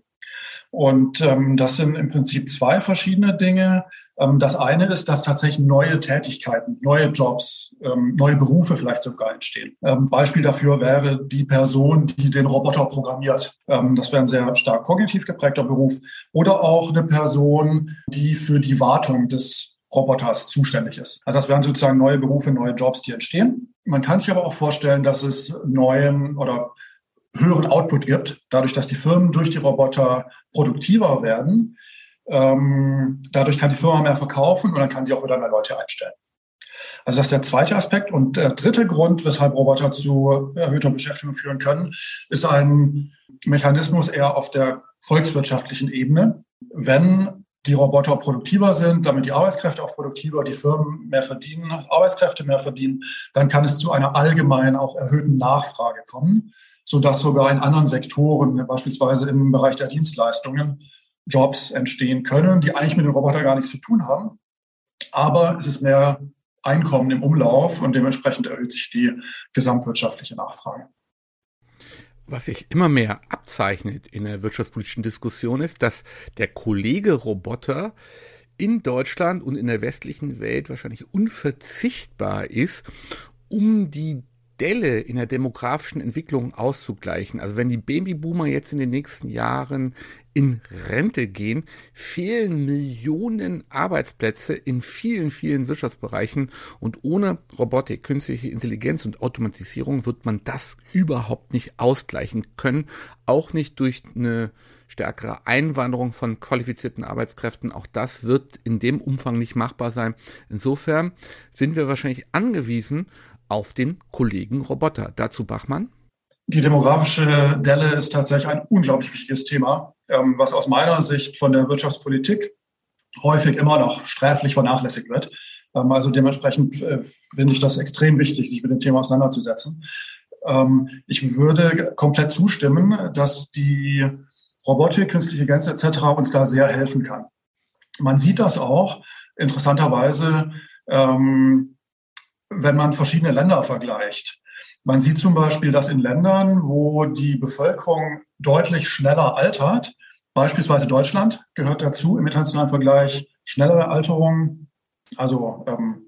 Und ähm, das sind im Prinzip zwei verschiedene Dinge. Ähm, das eine ist, dass tatsächlich neue Tätigkeiten, neue Jobs, neue Berufe vielleicht sogar entstehen. Beispiel dafür wäre die Person, die den Roboter programmiert. Das wäre ein sehr stark kognitiv geprägter Beruf. Oder auch eine Person, die für die Wartung des Roboters zuständig ist. Also das wären sozusagen neue Berufe, neue Jobs, die entstehen. Man kann sich aber auch vorstellen, dass es neuen oder höheren Output gibt, dadurch, dass die Firmen durch die Roboter produktiver werden. Ähm, dadurch kann die Firma mehr verkaufen und dann kann sie auch wieder mehr Leute einstellen. Also das ist der zweite Aspekt. Und der dritte Grund, weshalb Roboter zu erhöhter Beschäftigung führen können, ist ein Mechanismus eher auf der volkswirtschaftlichen Ebene. Wenn die Roboter produktiver sind, damit die Arbeitskräfte auch produktiver, die Firmen mehr verdienen, Arbeitskräfte mehr verdienen, dann kann es zu einer allgemein auch erhöhten Nachfrage kommen, sodass sogar in anderen Sektoren, beispielsweise im Bereich der Dienstleistungen, Jobs entstehen können, die eigentlich mit den Robotern gar nichts zu tun haben. Aber es ist mehr Einkommen im Umlauf und dementsprechend erhöht sich die gesamtwirtschaftliche Nachfrage was sich immer mehr abzeichnet in der wirtschaftspolitischen Diskussion ist, dass der Kollege Roboter in Deutschland und in der westlichen Welt wahrscheinlich unverzichtbar ist, um die Delle in der demografischen Entwicklung auszugleichen. Also wenn die Babyboomer jetzt in den nächsten Jahren in Rente gehen, fehlen Millionen Arbeitsplätze in vielen, vielen Wirtschaftsbereichen und ohne Robotik, künstliche Intelligenz und Automatisierung wird man das überhaupt nicht ausgleichen können, auch nicht durch eine stärkere Einwanderung von qualifizierten Arbeitskräften. Auch das wird in dem Umfang nicht machbar sein. Insofern sind wir wahrscheinlich angewiesen auf den Kollegen Roboter. Dazu Bachmann. Die demografische Delle ist tatsächlich ein unglaublich wichtiges Thema, ähm, was aus meiner Sicht von der Wirtschaftspolitik häufig immer noch sträflich vernachlässigt wird. Ähm, also dementsprechend äh, finde ich das extrem wichtig, sich mit dem Thema auseinanderzusetzen. Ähm, ich würde komplett zustimmen, dass die Robotik, künstliche Intelligenz etc. uns da sehr helfen kann. Man sieht das auch interessanterweise, wenn man verschiedene Länder vergleicht. Man sieht zum Beispiel, dass in Ländern, wo die Bevölkerung deutlich schneller altert, beispielsweise Deutschland gehört dazu im internationalen Vergleich, schnellere Alterung, also ähm,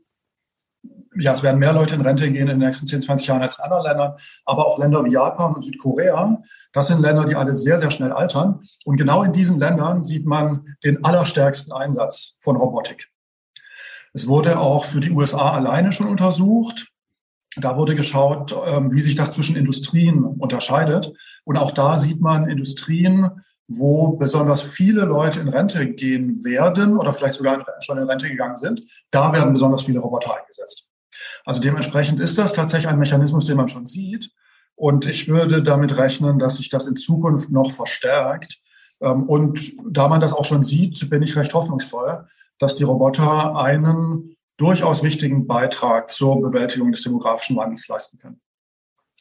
ja, es werden mehr Leute in Rente gehen in den nächsten 10, 20 Jahren als in anderen Ländern, aber auch Länder wie Japan und Südkorea, das sind Länder, die alle sehr, sehr schnell altern. Und genau in diesen Ländern sieht man den allerstärksten Einsatz von Robotik. Es wurde auch für die USA alleine schon untersucht. Da wurde geschaut, ähm, wie sich das zwischen Industrien unterscheidet. Und auch da sieht man Industrien, wo besonders viele Leute in Rente gehen werden oder vielleicht sogar schon in Rente gegangen sind. Da werden besonders viele Roboter eingesetzt. Also dementsprechend ist das tatsächlich ein Mechanismus, den man schon sieht. Und ich würde damit rechnen, dass sich das in Zukunft noch verstärkt. Ähm, und da man das auch schon sieht, bin ich recht hoffnungsvoll, dass die Roboter einen durchaus wichtigen Beitrag zur Bewältigung des demografischen Wandels leisten können.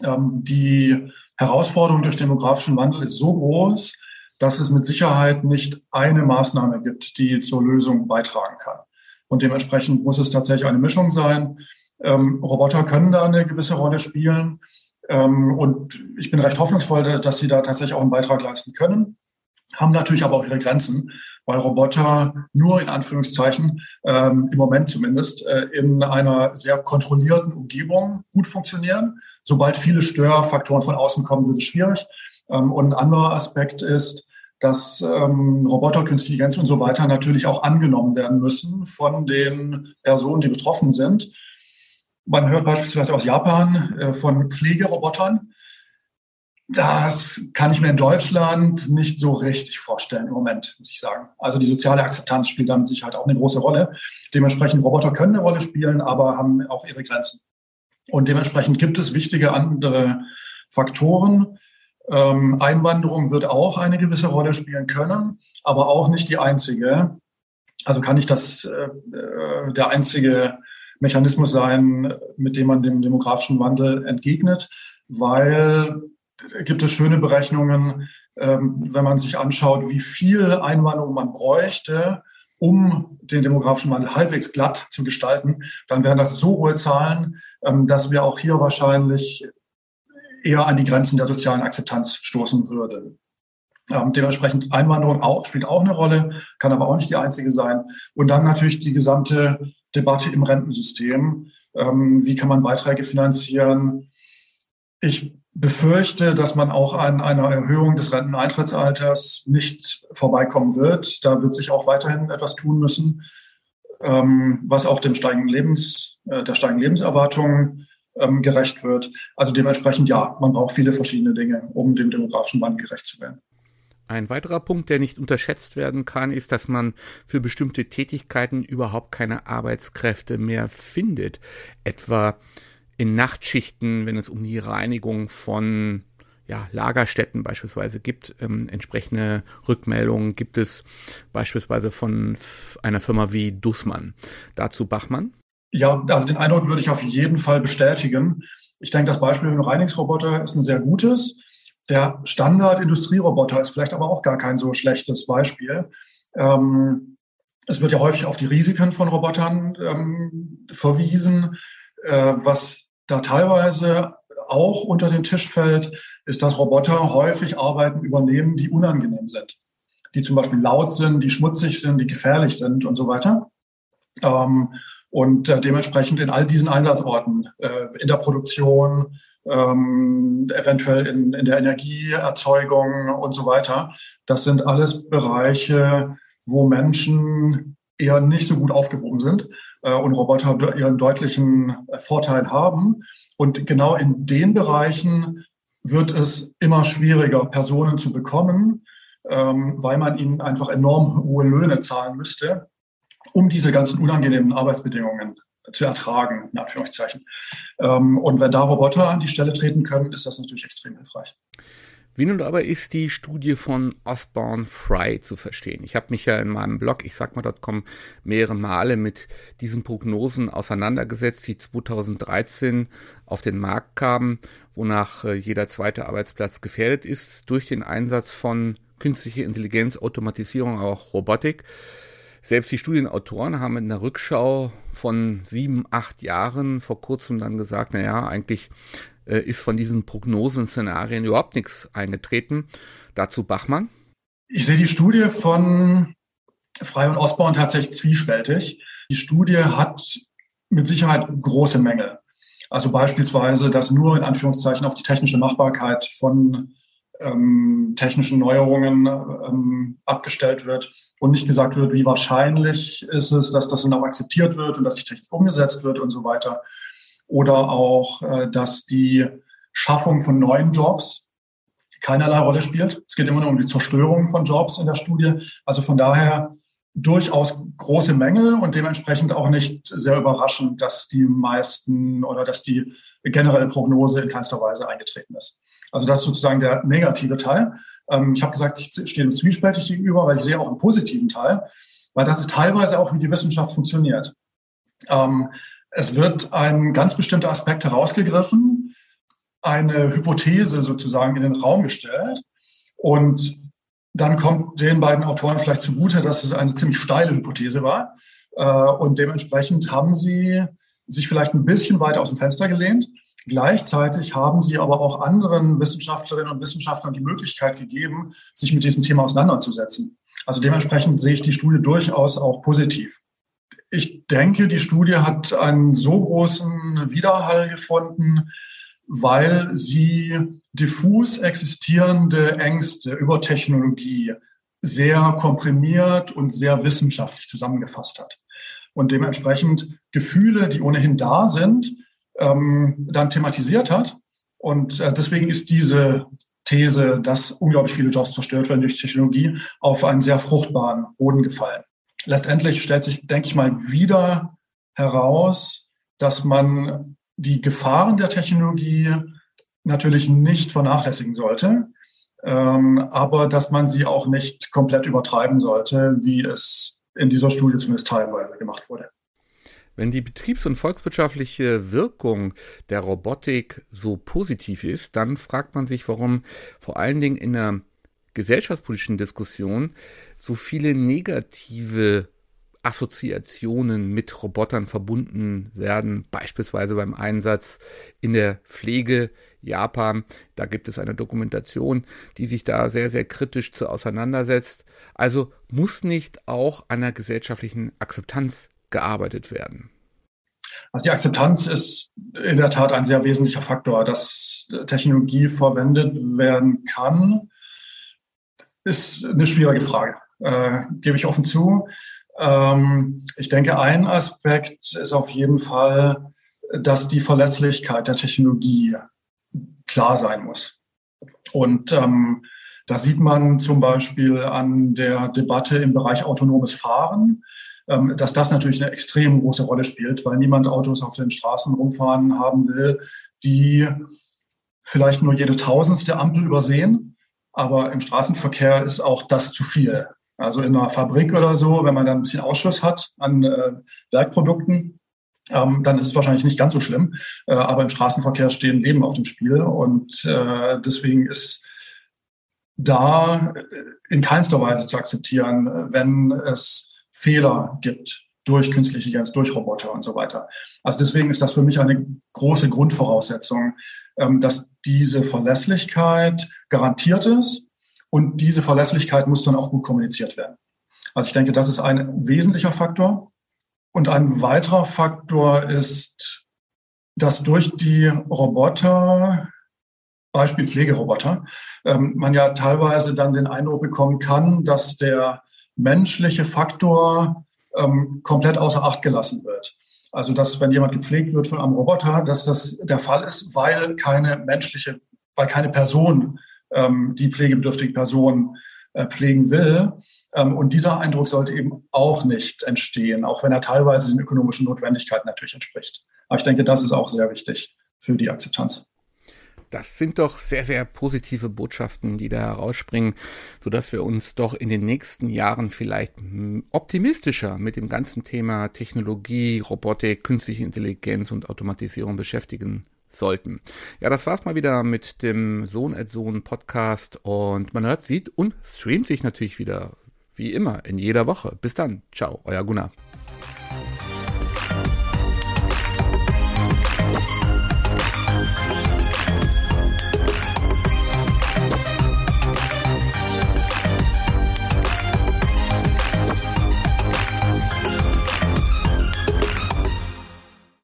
Ähm, die Herausforderung durch demografischen Wandel ist so groß, dass es mit Sicherheit nicht eine Maßnahme gibt, die zur Lösung beitragen kann. Und dementsprechend muss es tatsächlich eine Mischung sein. Ähm, Roboter können da eine gewisse Rolle spielen. Ähm, und ich bin recht hoffnungsvoll, dass sie da tatsächlich auch einen Beitrag leisten können, haben natürlich aber auch ihre Grenzen, weil Roboter nur in Anführungszeichen, ähm, im Moment zumindest, äh, in einer sehr kontrollierten Umgebung gut funktionieren. Sobald viele Störfaktoren von außen kommen, wird es schwierig. Ähm, und ein anderer Aspekt ist, dass ähm, Roboter, künstliche Intelligenz und so weiter natürlich auch angenommen werden müssen von den Personen, die betroffen sind. Man hört beispielsweise aus Japan äh, von Pflegerobotern. Das kann ich mir in Deutschland nicht so richtig vorstellen im Moment, muss ich sagen. Also die soziale Akzeptanz spielt da mit Sicherheit auch eine große Rolle. Dementsprechend Roboter können eine Rolle spielen, aber haben auch ihre Grenzen. Und dementsprechend gibt es wichtige andere Faktoren. Ähm, Einwanderung wird auch eine gewisse Rolle spielen können, aber auch nicht die einzige. Also kann nicht das äh, äh, der einzige Mechanismus sein, mit dem man dem demografischen Wandel entgegnet, weil gibt es schöne Berechnungen, ähm, wenn man sich anschaut, wie viel Einwanderung man bräuchte, um den demografischen Wandel halbwegs glatt zu gestalten, dann wären das so hohe Zahlen, ähm, dass wir auch hier wahrscheinlich eher an die Grenzen der sozialen Akzeptanz stoßen würde. Ähm, dementsprechend Einwanderung auch, spielt auch eine Rolle, kann aber auch nicht die einzige sein. Und dann natürlich die gesamte Debatte im Rentensystem. Ähm, wie kann man Beiträge finanzieren? Ich befürchte, dass man auch an einer Erhöhung des Renteneintrittsalters nicht vorbeikommen wird. Da wird sich auch weiterhin etwas tun müssen, ähm, was auch dem steigenden Lebens, äh, der steigenden Lebenserwartung ähm, gerecht wird. Also dementsprechend ja, man braucht viele verschiedene Dinge, um dem demografischen Wandel gerecht zu werden. Ein weiterer Punkt, der nicht unterschätzt werden kann, ist, dass man für bestimmte Tätigkeiten überhaupt keine Arbeitskräfte mehr findet. Etwa in Nachtschichten, wenn es um die Reinigung von ja, Lagerstätten beispielsweise gibt. Ähm, entsprechende Rückmeldungen gibt es beispielsweise von einer Firma wie Dussmann. Dazu Bachmann. Ja, also den Eindruck würde ich auf jeden Fall bestätigen. Ich denke, das Beispiel mit dem Reinigungsroboter ist ein sehr gutes. Der Standard-Industrieroboter ist vielleicht aber auch gar kein so schlechtes Beispiel. Ähm, es wird ja häufig auf die Risiken von Robotern ähm, verwiesen. Äh, was da teilweise auch unter den Tisch fällt, ist, dass Roboter häufig Arbeiten übernehmen, die unangenehm sind. Die zum Beispiel laut sind, die schmutzig sind, die gefährlich sind und so weiter. Ähm, und äh, dementsprechend in all diesen Einsatzorten, äh, in der Produktion, ähm, eventuell in, in der Energieerzeugung und so weiter, das sind alles Bereiche, wo Menschen eher nicht so gut aufgehoben sind und Roboter ihren deutlichen Vorteil haben. Und genau in den Bereichen wird es immer schwieriger, Personen zu bekommen, ähm, weil man ihnen einfach enorm hohe Löhne zahlen müsste um diese ganzen unangenehmen Arbeitsbedingungen zu ertragen, in Anführungszeichen. Ähm, und wenn da Roboter an die Stelle treten können, ist das natürlich extrem hilfreich. Wie nun aber ist die Studie von Osborne Fry zu verstehen? Ich habe mich ja in meinem Blog, ich sag mal.com, mehrere Male mit diesen Prognosen auseinandergesetzt, die 2013 auf den Markt kamen, wonach äh, jeder zweite Arbeitsplatz gefährdet ist durch den Einsatz von künstlicher Intelligenz, Automatisierung, auch Robotik. Selbst die Studienautoren haben in der Rückschau von sieben, acht Jahren vor kurzem dann gesagt, naja, eigentlich äh, ist von diesen Prognosenszenarien überhaupt nichts eingetreten. Dazu Bachmann. Ich sehe die Studie von Frei und Osborn tatsächlich zwiespältig. Die Studie hat mit Sicherheit große Mängel. Also beispielsweise, dass nur in Anführungszeichen auf die technische Machbarkeit von ähm, technischen Neuerungen ähm, abgestellt wird und nicht gesagt wird, wie wahrscheinlich ist es, dass das dann auch akzeptiert wird und dass die Technik umgesetzt wird und so weiter. Oder auch, äh, dass die Schaffung von neuen Jobs keinerlei Rolle spielt. Es geht immer nur um die Zerstörung von Jobs in der Studie. Also von daher durchaus große Mängel und dementsprechend auch nicht sehr überraschend, dass die meisten oder dass die generelle Prognose in keinster Weise eingetreten ist. Also das ist sozusagen der negative Teil. Ähm, ich habe gesagt, ich stehe dem zwiespältig gegenüber, weil ich sehe auch einen positiven Teil, weil das ist teilweise auch, wie die Wissenschaft funktioniert. Es wird ein ganz bestimmter Aspekt herausgegriffen, eine Hypothese sozusagen in den Raum gestellt. Und dann kommt den beiden Autoren vielleicht zugute, dass es eine ziemlich steile Hypothese war. Äh, und dementsprechend haben sie sich vielleicht ein bisschen weiter aus dem Fenster gelehnt. Gleichzeitig haben sie aber auch anderen Wissenschaftlerinnen und Wissenschaftlern die Möglichkeit gegeben, sich mit diesem Thema auseinanderzusetzen. Also dementsprechend sehe ich die Studie durchaus auch positiv. Ich denke, die Studie hat einen so großen Widerhall gefunden, weil sie diffus existierende Ängste über Technologie sehr komprimiert und sehr wissenschaftlich zusammengefasst hat. Und dementsprechend Gefühle, die ohnehin da sind, ähm, dann thematisiert hat. Und äh, deswegen ist diese These, dass unglaublich viele Jobs zerstört werden durch Technologie, auf einen sehr fruchtbaren Boden gefallen. Letztendlich stellt sich, denke ich mal, wieder heraus, dass man die Gefahren der Technologie natürlich nicht vernachlässigen sollte, ähm, aber dass man sie auch nicht komplett übertreiben sollte, wie es in dieser Studie zumindest teilweise gemacht wurde. Wenn die betriebs- und volkswirtschaftliche Wirkung der Robotik so positiv ist, dann fragt man sich, warum vor allen Dingen in der gesellschaftspolitischen Diskussion so viele negative Assoziationen mit Robotern verbunden werden, beispielsweise beim Einsatz in der Pflege Japan. Da gibt es eine Dokumentation, die sich da sehr, sehr kritisch zu auseinandersetzt. Also muss nicht auch an der gesellschaftlichen Akzeptanz gearbeitet werden. Also die Akzeptanz ist in der Tat ein sehr wesentlicher Faktor, dass Technologie verwendet werden kann, ist eine schwierige Frage, äh, gebe ich offen zu. Ähm, ich denke, ein Aspekt ist auf jeden Fall, dass die Verlässlichkeit der Technologie klar sein muss. Und ähm, da sieht man zum Beispiel an der Debatte im Bereich autonomes Fahren, ähm, dass das natürlich eine extrem große Rolle spielt, weil niemand Autos auf den Straßen rumfahren haben will, die vielleicht nur jede tausendste Ampel übersehen. Aber im Straßenverkehr ist auch das zu viel. Also in einer Fabrik oder so, wenn man da ein bisschen Ausschuss hat an äh, Werkprodukten, ähm, dann ist es wahrscheinlich nicht ganz so schlimm. Äh, aber im Straßenverkehr stehen Leben auf dem Spiel und äh, deswegen ist da in keinster Weise zu akzeptieren, wenn es Fehler gibt durch künstliche Intelligenz, durch Roboter und so weiter. Also deswegen ist das für mich eine große Grundvoraussetzung, dass diese Verlässlichkeit garantiert ist und diese Verlässlichkeit muss dann auch gut kommuniziert werden. Also ich denke, das ist ein wesentlicher Faktor. Und ein weiterer Faktor ist, dass durch die Roboter, Beispiel Pflegeroboter, ähm, man ja teilweise dann den Eindruck bekommen kann, dass der menschliche Faktor ähm, komplett außer Acht gelassen wird. Also dass wenn jemand gepflegt wird von einem Roboter, dass das der Fall ist, weil keine menschliche, weil keine Person ähm, die pflegebedürftige Person äh, pflegen will. Ähm, und dieser Eindruck sollte eben auch nicht entstehen, auch wenn er teilweise den ökonomischen Notwendigkeiten natürlich entspricht. Aber ich denke, das ist auch sehr wichtig für die Akzeptanz. Das sind doch sehr, sehr positive Botschaften, die da herausspringen, sodass wir uns doch in den nächsten Jahren vielleicht optimistischer mit dem ganzen Thema Technologie, Robotik, künstliche Intelligenz und Automatisierung beschäftigen sollten. Ja, das war's mal wieder mit dem Sohn at Sohn Podcast und man hört, sieht und streamt sich natürlich wieder wie immer in jeder Woche. Bis dann. Ciao, euer Gunnar.